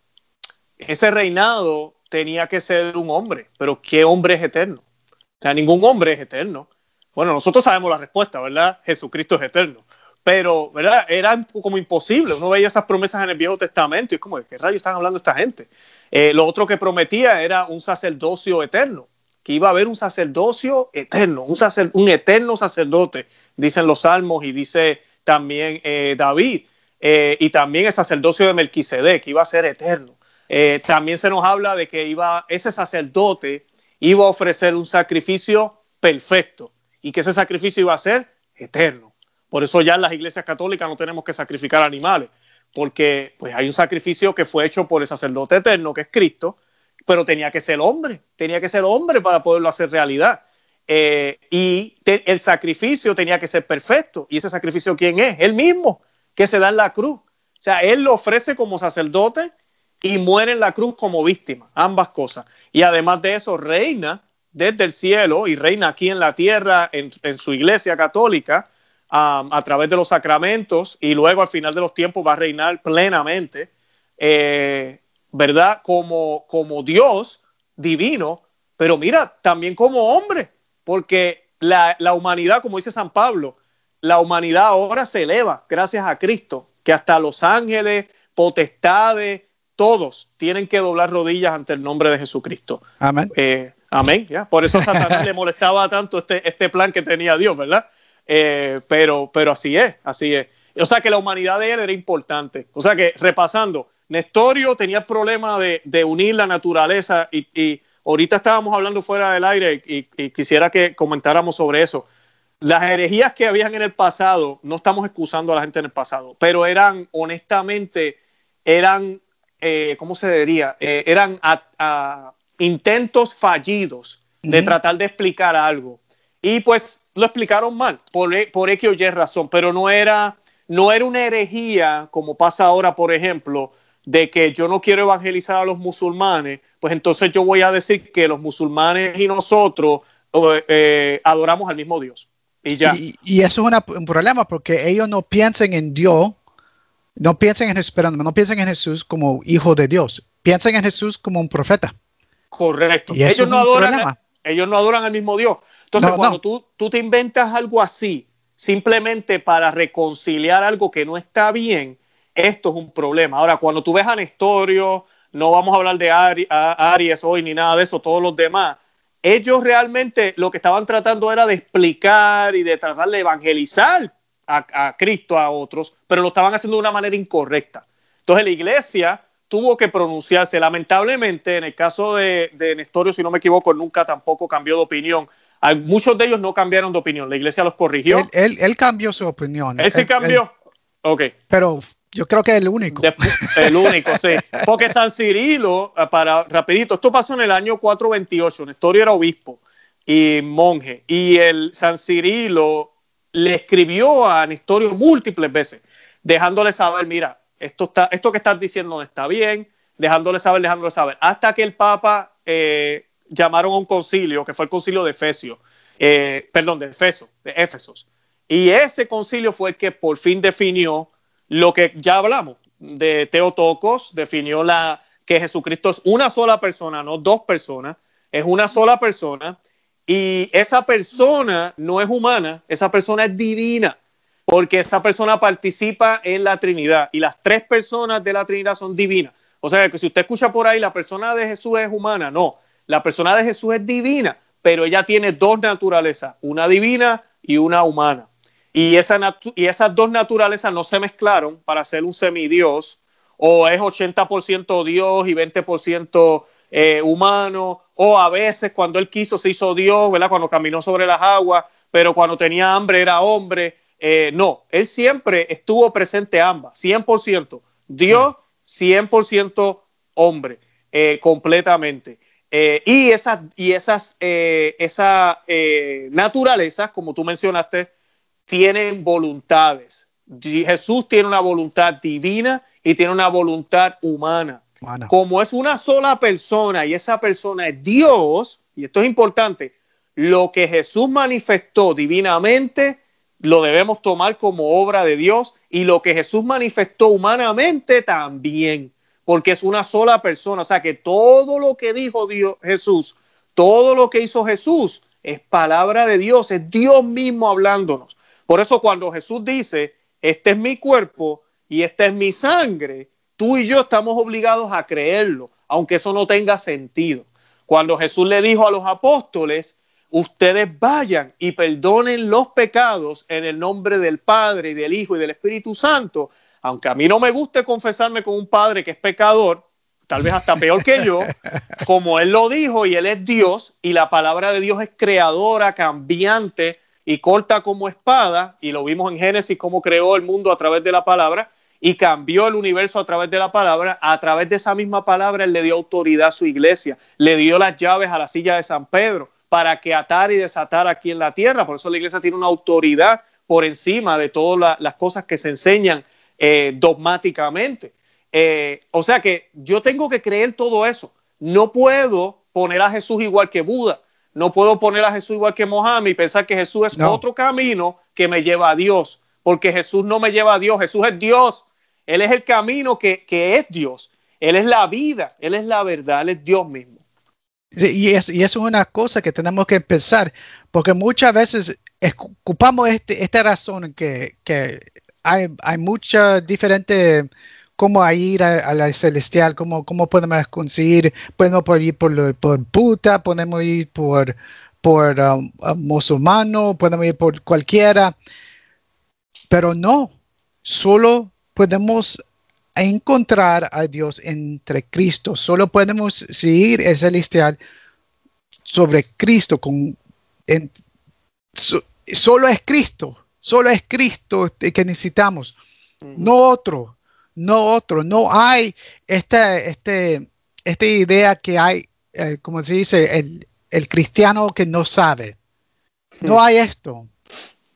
Ese reinado tenía que ser un hombre, pero ¿qué hombre es eterno? O sea, ningún hombre es eterno. Bueno, nosotros sabemos la respuesta, ¿verdad? Jesucristo es eterno. Pero, ¿verdad? Era como imposible. Uno veía esas promesas en el Viejo Testamento y es como, ¿qué rayos están hablando esta gente? Eh, lo otro que prometía era un sacerdocio eterno, que iba a haber un sacerdocio eterno, un, eterno sacerdote, dicen los salmos y dice también eh, David, eh, y también el sacerdocio de Melquisedec, que iba a ser eterno. Eh, también se nos habla de que ese sacerdote iba a ofrecer un sacrificio perfecto y que ese sacrificio iba a ser eterno. Por eso ya en las iglesias católicas no tenemos que sacrificar animales, porque pues hay un sacrificio que fue hecho por el sacerdote eterno, que es Cristo, pero tenía que ser hombre, tenía que ser hombre para poderlo hacer realidad. Eh, y el sacrificio tenía que ser perfecto. ¿Y ese sacrificio quién es? Él mismo, que se da en la cruz. O sea, él lo ofrece como sacerdote y muere en la cruz como víctima, ambas cosas. Y además de eso, reina desde el cielo y reina aquí en la tierra, en, su iglesia católica, a través de los sacramentos, y luego al final de los tiempos va a reinar plenamente, eh, ¿verdad? Como, como Dios divino, pero mira, también como hombre, porque la, la humanidad, como dice San Pablo, la humanidad ahora se eleva gracias a Cristo, que hasta los ángeles, potestades, todos tienen que doblar rodillas ante el nombre de Jesucristo. Amén. Eh, amén, ¿ya? Por eso a Satanás le molestaba tanto este, este plan que tenía Dios, ¿verdad? Eh, pero, pero así es, así es. O sea que la humanidad de él era importante. O sea que, repasando, Nestorio tenía el problema de, unir la naturaleza y, ahorita estábamos hablando fuera del aire y, y, quisiera que comentáramos sobre eso. Las herejías que habían en el pasado, no estamos excusando a la gente en el pasado, pero eran honestamente, eran eh, ¿cómo se diría? Eh, eran intentos fallidos de tratar de explicar algo. Y pues lo explicaron mal, por, e, por X o Y razón, pero no era, no era una herejía como pasa ahora, por ejemplo, de que yo no quiero evangelizar a los musulmanes, pues entonces yo voy a decir que los musulmanes y nosotros eh, adoramos al mismo Dios. Y ya. Y, eso es un problema porque ellos no piensan en Dios no piensen en Jesús, no piensen en Jesús como hijo de Dios, piensen en Jesús como un profeta. Correcto. Y ellos, no adoran, ellos no adoran al mismo Dios. Entonces, cuando Tú, tú te inventas algo así, simplemente para reconciliar algo que no está bien, esto es un problema. Ahora, cuando tú ves a Nestorio, no vamos a hablar de Aries hoy ni nada de eso, todos los demás, ellos realmente lo que estaban tratando era de explicar y de tratar de evangelizar a, Cristo a otros, pero lo estaban haciendo de una manera incorrecta. Entonces la iglesia tuvo que pronunciarse. Lamentablemente, en el caso de, de Nestorio, si no me equivoco, nunca tampoco cambió de opinión. Muchos de ellos no cambiaron de opinión. La iglesia los corrigió. Él, cambió su opinión. Él sí cambió. ok. Pero yo creo que es el único. el único, sí. Porque San Cirilo, eh, para rapidito, esto pasó en el año 428. Nestorio era obispo y monje. Y el San Cirilo le escribió a Nestorio múltiples veces, dejándole saber, mira, esto, está, esto que estás diciendo no está bien, dejándole saber, dejándole saber. Hasta que el Papa eh, llamaron a un concilio, que fue el concilio de Efesio, eh, perdón, de Efeso, de Éfesos. Y ese concilio fue el que por fin definió lo que ya hablamos de Teotocos, definió la, que Jesucristo es una sola persona, no dos personas, es una sola persona y esa persona no es humana, esa persona es divina, porque esa persona participa en la Trinidad y las tres personas de la Trinidad son divinas. O sea que si usted escucha por ahí, la persona de Jesús es humana, no, la persona de Jesús es divina, pero ella tiene dos naturalezas, una divina y una humana. Y, y esas dos naturalezas no se mezclaron para ser un semidios, o es 80% Dios y 20% eh, humano, o a veces cuando él quiso se hizo Dios, ¿verdad? Cuando caminó sobre las aguas, pero cuando tenía hambre era hombre. Eh, no, él siempre estuvo presente ambas, 100%. Dios, 100% hombre, eh, completamente. y esas, y esas, esa naturalezas, como tú mencionaste, tienen voluntades. Jesús tiene una voluntad divina y tiene una voluntad humana. Como es una sola persona y esa persona es Dios, y esto es importante, lo que Jesús manifestó divinamente lo debemos tomar como obra de Dios y lo que Jesús manifestó humanamente también, porque es una sola persona. O sea que todo lo que dijo Dios, Jesús, todo lo que hizo Jesús es palabra de Dios, es Dios mismo hablándonos. Por eso cuando Jesús dice, este es mi cuerpo y esta es mi sangre, tú y yo estamos obligados a creerlo, aunque eso no tenga sentido. Cuando Jesús le dijo a los apóstoles, ustedes vayan y perdonen los pecados en el nombre del Padre y del Hijo y del Espíritu Santo, aunque a mí no me guste confesarme con un padre que es pecador, tal vez hasta peor que yo, como él lo dijo y él es Dios y la palabra de Dios es creadora, cambiante, y corta como espada, y lo vimos en Génesis cómo creó el mundo a través de la palabra y cambió el universo a través de la palabra, a través de esa misma palabra él le dio autoridad a su iglesia, le dio las llaves a la silla de San Pedro para que atar y desatar aquí en la tierra, por eso la iglesia tiene una autoridad por encima de todas las cosas que se enseñan eh, dogmáticamente. Eh, o sea que yo tengo que creer todo eso. No puedo poner a Jesús igual que Buda. No puedo poner a Jesús igual que Mohammed y pensar que Jesús es otro camino que me lleva a Dios, porque Jesús no me lleva a Dios, Jesús es Dios, Él es el camino que, es Dios, Él es la vida, Él es la verdad, Él es Dios mismo. y, es, y eso es una cosa que tenemos que pensar, porque muchas veces ocupamos este, esta razón que, que hay, hay muchas diferentes cómo ir a, la celestial, cómo, cómo podemos conseguir, podemos ir por, por puta, podemos ir por, por um, musulmano, podemos ir por cualquiera, pero no, solo podemos encontrar a Dios entre Cristo, solo podemos seguir el celestial sobre Cristo, con, solo es Cristo, solo es Cristo que necesitamos, no otro no otro. No hay esta, este, esta idea que hay, eh, como se dice, el, el, cristiano que no sabe. No hay esto.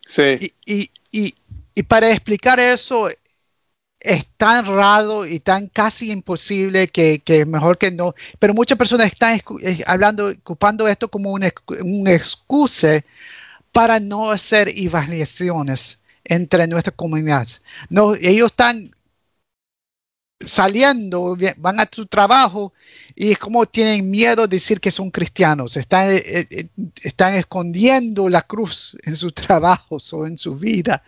Sí. Y, y, y, para explicar eso es tan raro y tan casi imposible que, que mejor que no. Pero muchas personas están eh, hablando, ocupando esto como un, un excusa para no hacer evaluaciones entre nuestras comunidades. No, ellos están saliendo, van a su trabajo y como tienen miedo de decir que son cristianos. Están, eh, eh, están escondiendo la cruz en sus trabajos o en su vida.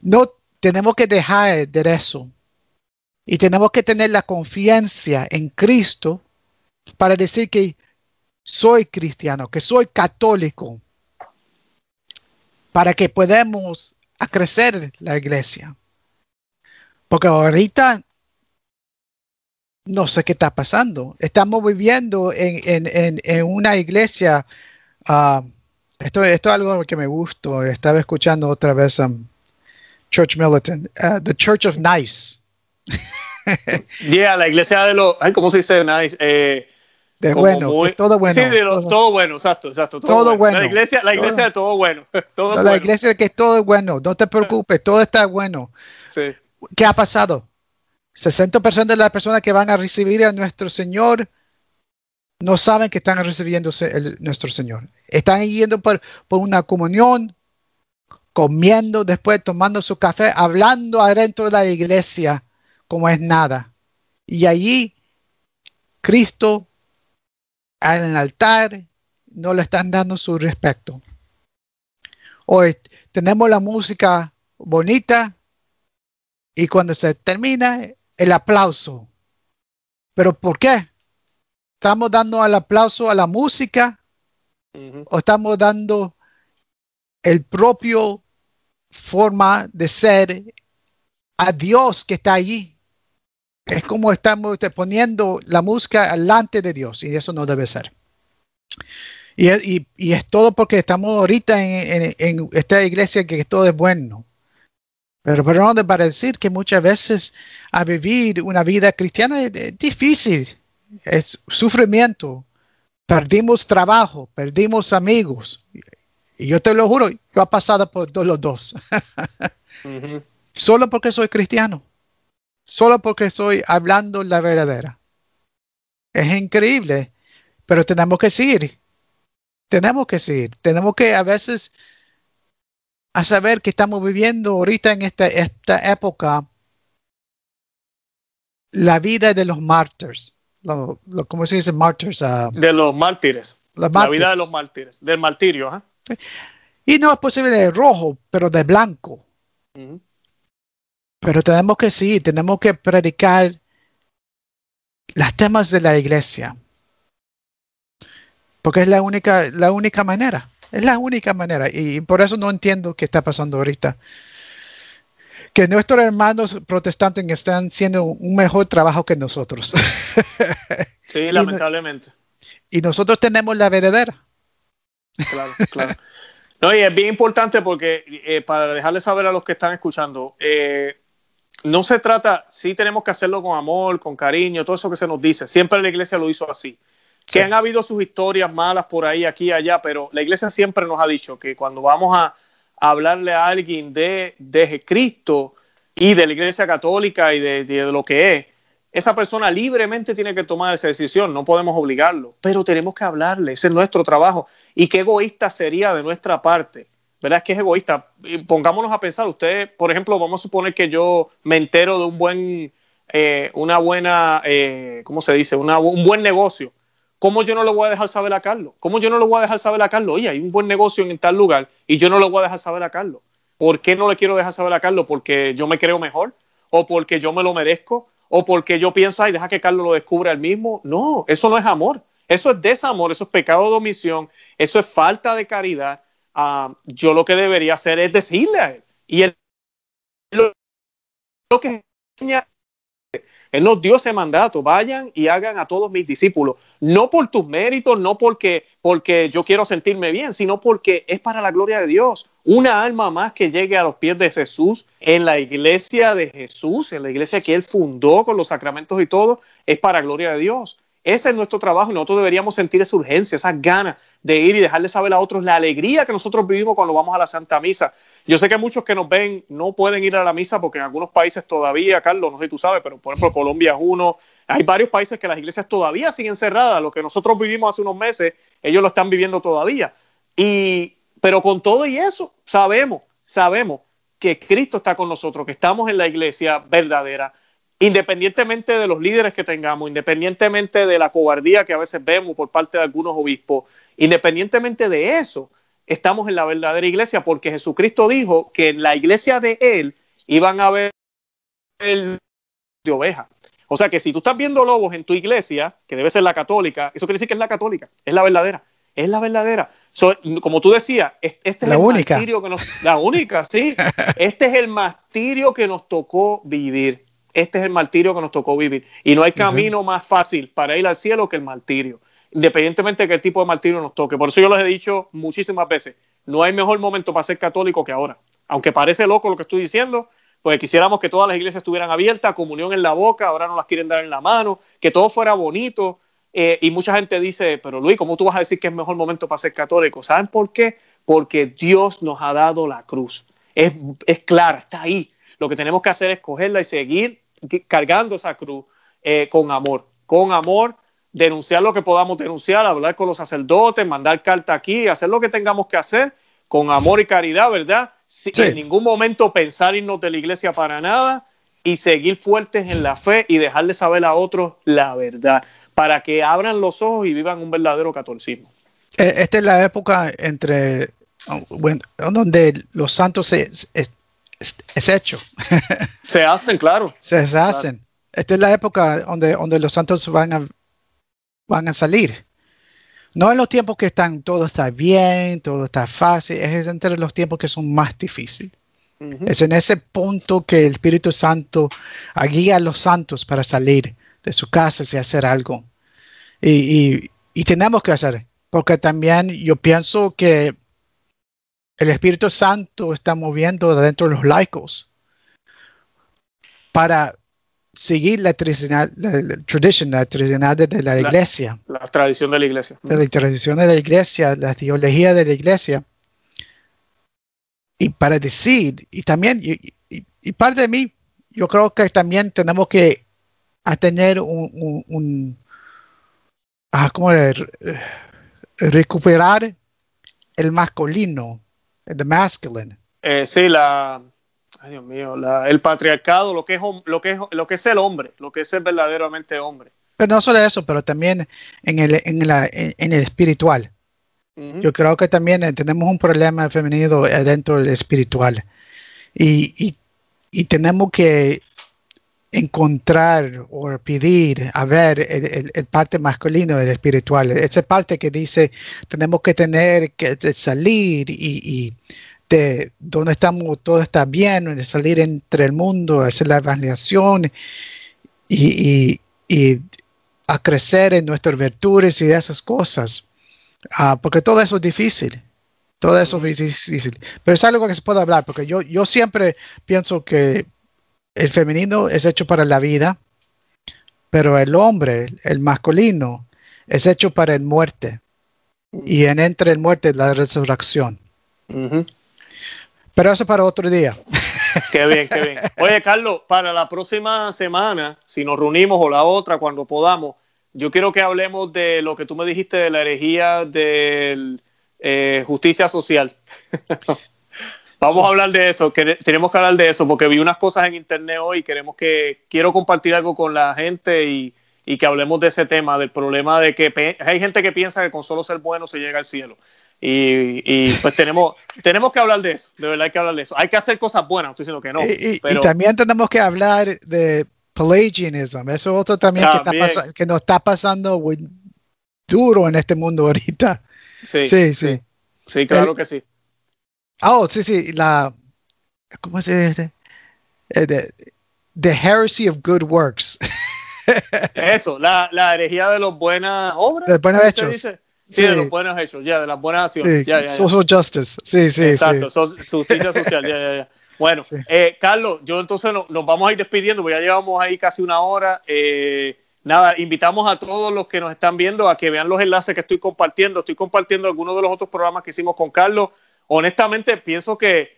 No, tenemos que dejar de eso. Y tenemos que tener la confianza en Cristo para decir que soy cristiano, que soy católico, para que podamos crecer la iglesia. Porque ahorita no sé qué está pasando. Estamos viviendo en, una iglesia. Uh, esto, esto, es algo que me gustó. Estaba escuchando otra vez um, Church Militant, uh, The Church of Nice. yeah, la iglesia de los. ¿Cómo se dice nice? Eh, de bueno, todo bueno. Sí, de todo, bueno, exacto, exacto. Todo, bueno. La iglesia, la iglesia de todo bueno. Todo la iglesia que todo es bueno. No te preocupes, todo está bueno. Sí. ¿Qué ha pasado? 60% de las personas que van a recibir a nuestro Señor no saben que están recibiendo el, nuestro Señor. Están yendo por, por una comunión, comiendo, después tomando su café, hablando adentro de la iglesia como es nada. Y allí Cristo en el altar no le están dando su respeto. Hoy tenemos la música bonita y cuando se termina el aplauso. ¿Pero por qué? ¿Estamos dando el aplauso a la música o estamos dando el propio forma de ser a Dios que está allí? Es como estamos poniendo la música delante de Dios y eso no debe ser. Y, es todo porque estamos ahorita en, esta iglesia que todo es bueno. Pero perdón para decir que muchas veces a vivir una vida cristiana es, difícil, es sufrimiento. Perdimos trabajo, perdimos amigos. Y yo te lo juro, yo he pasado por todos los dos. Solo porque soy cristiano. Solo porque estoy hablando la verdadera. Es increíble, pero tenemos que seguir. Tenemos que seguir. Tenemos que a veces a saber que estamos viviendo ahorita en esta, esta época la vida de los mártires. Lo, ¿Cómo se dice mártires? Ah, de los mártires. La vida de los mártires, del martirio. Y no es posible de rojo, pero de blanco. Pero tenemos que seguir, tenemos que predicar las temas de la iglesia. Porque es la única, la única manera. Es la única manera. Y por eso no entiendo qué está pasando ahorita. Que nuestros hermanos protestantes están haciendo un mejor trabajo que nosotros. Sí, lamentablemente. Y, nosotros tenemos la verdadera. Claro, claro. No, y es bien importante porque eh, para dejarles saber a los que están escuchando, eh, no se trata, sí tenemos que hacerlo con amor, con cariño, todo eso que se nos dice. Siempre la iglesia lo hizo así. Que han habido sus historias malas por ahí, aquí y allá, pero la iglesia siempre nos ha dicho que cuando vamos a, hablarle a alguien de, de, Cristo y de la iglesia católica y de, de, lo que es, esa persona libremente tiene que tomar esa decisión, no podemos obligarlo, pero tenemos que hablarle, ese es nuestro trabajo. Y qué egoísta sería de nuestra parte, ¿verdad? Es que es egoísta. Pongámonos a pensar, usted, por ejemplo, vamos a suponer que yo me entero de un buen, eh, una buena, eh, ¿cómo se dice? Una, un buen negocio ¿Cómo yo no lo voy a dejar saber a Carlos? ¿Cómo yo no lo voy a dejar saber a Carlos? Oye, hay un buen negocio en tal lugar y yo no lo voy a dejar saber a Carlos. ¿Por qué no le quiero dejar saber a Carlos? ¿Porque yo me creo mejor? ¿O porque yo me lo merezco? ¿O porque yo pienso, ay, deja que Carlos lo descubra él mismo? No, eso no es amor. Eso es desamor, eso es pecado de omisión, eso es falta de caridad. Ah, yo lo que debería hacer es decirle a él. Y él lo, lo que enseña él nos dio ese mandato, vayan y hagan a todos mis discípulos, no por tus méritos, no porque, porque yo quiero sentirme bien, sino porque es para la gloria de Dios. Una alma más que llegue a los pies de Jesús en la iglesia de Jesús, en la iglesia que Él fundó con los sacramentos y todo, es para gloria de Dios. Ese es nuestro trabajo y nosotros deberíamos sentir esa urgencia, esas ganas de ir y dejarle saber a otros la alegría que nosotros vivimos cuando vamos a la Santa Misa. Yo sé que muchos que nos ven no pueden ir a la misa porque en algunos países todavía, Carlos, no sé si tú sabes, pero por ejemplo Colombia es uno. Hay varios países que las iglesias todavía siguen cerradas. Lo que nosotros vivimos hace unos meses, ellos lo están viviendo todavía. Y, pero con todo y eso, sabemos, sabemos que Cristo está con nosotros, que estamos en la iglesia verdadera, independientemente de los líderes que tengamos, independientemente de la cobardía que a veces vemos por parte de algunos obispos, independientemente de eso, estamos en la verdadera iglesia porque Jesucristo dijo que en la iglesia de Él iban a el de oveja. O sea que si tú estás viendo lobos en tu iglesia, que debe ser la católica, eso quiere decir que es la católica, es la verdadera, es la verdadera. como tú decías, este es la el única. martirio que nos, la única, sí. Este es el martirio que nos tocó vivir. Este es el martirio que nos tocó vivir. Y no hay camino más fácil para ir al cielo que el martirio, independientemente de qué tipo de martirio nos toque. Por eso yo les he dicho muchísimas veces, no hay mejor momento para ser católico que ahora. Aunque parece loco lo que estoy diciendo, pues quisiéramos que todas las iglesias estuvieran abiertas, comunión en la boca, ahora no las quieren dar en la mano, que todo fuera bonito. Eh, y mucha gente dice, pero Luis, ¿cómo tú vas a decir que es mejor momento para ser católico? ¿Saben por qué? Porque Dios nos ha dado la cruz. Es, es clara, está ahí. Lo que tenemos que hacer es cogerla y seguir cargando esa cruz eh, con amor, con amor, denunciar lo que podamos denunciar, hablar con los sacerdotes, mandar carta aquí, hacer lo que tengamos que hacer con amor y caridad, ¿verdad? Sin Sí. en ningún momento pensar irnos de la iglesia para nada y seguir fuertes en la fe y dejarle saber a otros la verdad, para que abran los ojos y vivan un verdadero catolicismo. Eh, Esta es la época entre oh, bueno, donde los santos se- es, es- es hecho, Se hacen, claro. se, se hacen. Esta es la época donde, donde los santos van a, van a salir. No en los tiempos que están, todo está bien, todo está fácil, es entre los tiempos que son más difíciles. Ujú. Es en ese punto que el Espíritu Santo guía a los santos para salir de sus casas y hacer algo. Y, y- y tenemos que hacer, porque también yo pienso que el Espíritu Santo está moviendo dentro de los laicos para seguir la tradicional, la, la tradition, la tradicional de, la La- iglesia La tradición de la iglesia. de la tradición de la iglesia, la teología de la iglesia, y para decir, y también, y, y- y parte de mí, yo creo que también tenemos que a tener un, un, un- ah, ¿cómo era? Eh, recuperar el masculino, the masculine. Eh, sí, la, ay Dios mío, la- el patriarcado, lo que es lo que es lo que es el hombre, lo que es ser verdaderamente hombre. Pero no solo eso, pero también en el, en la, en, en el espiritual. Ujú. Yo creo que también eh, tenemos un problema femenino eh, dentro del espiritual. Y, y- y tenemos que encontrar o pedir a ver el, el- el parte masculino del espiritual. Esa parte que dice tenemos que tener que de salir y, y de donde estamos, todo está bien, de salir entre el mundo, hacer la evangelización y, y- y a crecer en nuestras virtudes y esas cosas. Ah, porque todo eso es difícil. Todo eso es difícil. Pero es algo que se puede hablar, porque yo, yo siempre pienso que el femenino es hecho para la vida, pero el hombre, el masculino, es hecho para el muerte. Y en entre el muerte la resurrección. Pero eso para otro día. Qué bien, qué bien. Oye, Carlos, para la próxima semana, si nos reunimos o la otra, cuando podamos, yo quiero que hablemos de lo que tú me dijiste de la herejía de justicia social. Vamos a hablar de eso, que tenemos que hablar de eso, porque vi unas cosas en internet hoy y queremos que, quiero compartir algo con la gente y, y que hablemos de ese tema, del problema de que hay gente que piensa que con solo ser bueno se llega al cielo. Y, y, pues tenemos, tenemos que hablar de eso, de verdad hay que hablar de eso. Hay que hacer cosas buenas, estoy diciendo que no. y, también tenemos que hablar de Pelagianism. Eso es otro también, que, está que nos está pasando duro en este mundo ahorita. sí, Sí, sí. sí, claro El- que sí. Oh, sí, sí, la, ¿cómo se dice? Eh, the, the heresy of good works. Eso, la, la herejía de los buenas obras. De buenos ¿cómo se hechos. dice? Sí, Sí. de los buenos hechos, ya, de las buenas acciones. Sí, ya, ya. social justice. Sí, sí, Exacto, sí. justicia social, ya, ya, ya. Bueno, Sí. eh, Carlos, yo entonces no- nos vamos a ir despidiendo, porque ya llevamos ahí casi una hora. Eh, nada, invitamos a todos los que nos están viendo a que vean los enlaces que estoy compartiendo. Estoy compartiendo algunos de los otros programas que hicimos con Carlos. Honestamente, pienso que,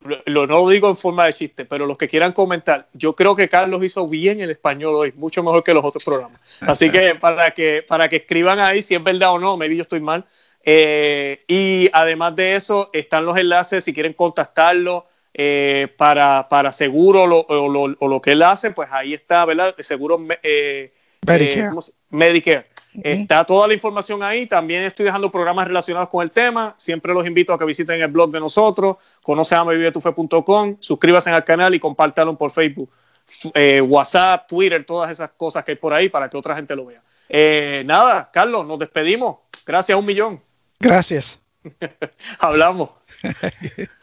lo, no lo digo en forma de chiste, pero los que quieran comentar, yo creo que Carlos hizo bien el español hoy, mucho mejor que los otros programas. Así que para que, para que escriban ahí si es verdad o no, maybe yo estoy mal. Eh, y además de eso, están los enlaces si quieren contactarlo eh, para, para seguro lo- o, lo, o lo que él hace, pues ahí está, ¿verdad? Seguro eh, Medicare. eh, ¿cómo se- Medicare. Está toda la información ahí. También estoy dejando programas relacionados con el tema. Siempre los invito a que visiten el blog de nosotros, conoceamevivetufe.com, suscríbanse al canal y compártanlo por Facebook, eh, WhatsApp, Twitter, todas esas cosas que hay por ahí para que otra gente lo vea. Eh, nada, Carlos, nos despedimos. Gracias un millón. Gracias. Hablamos.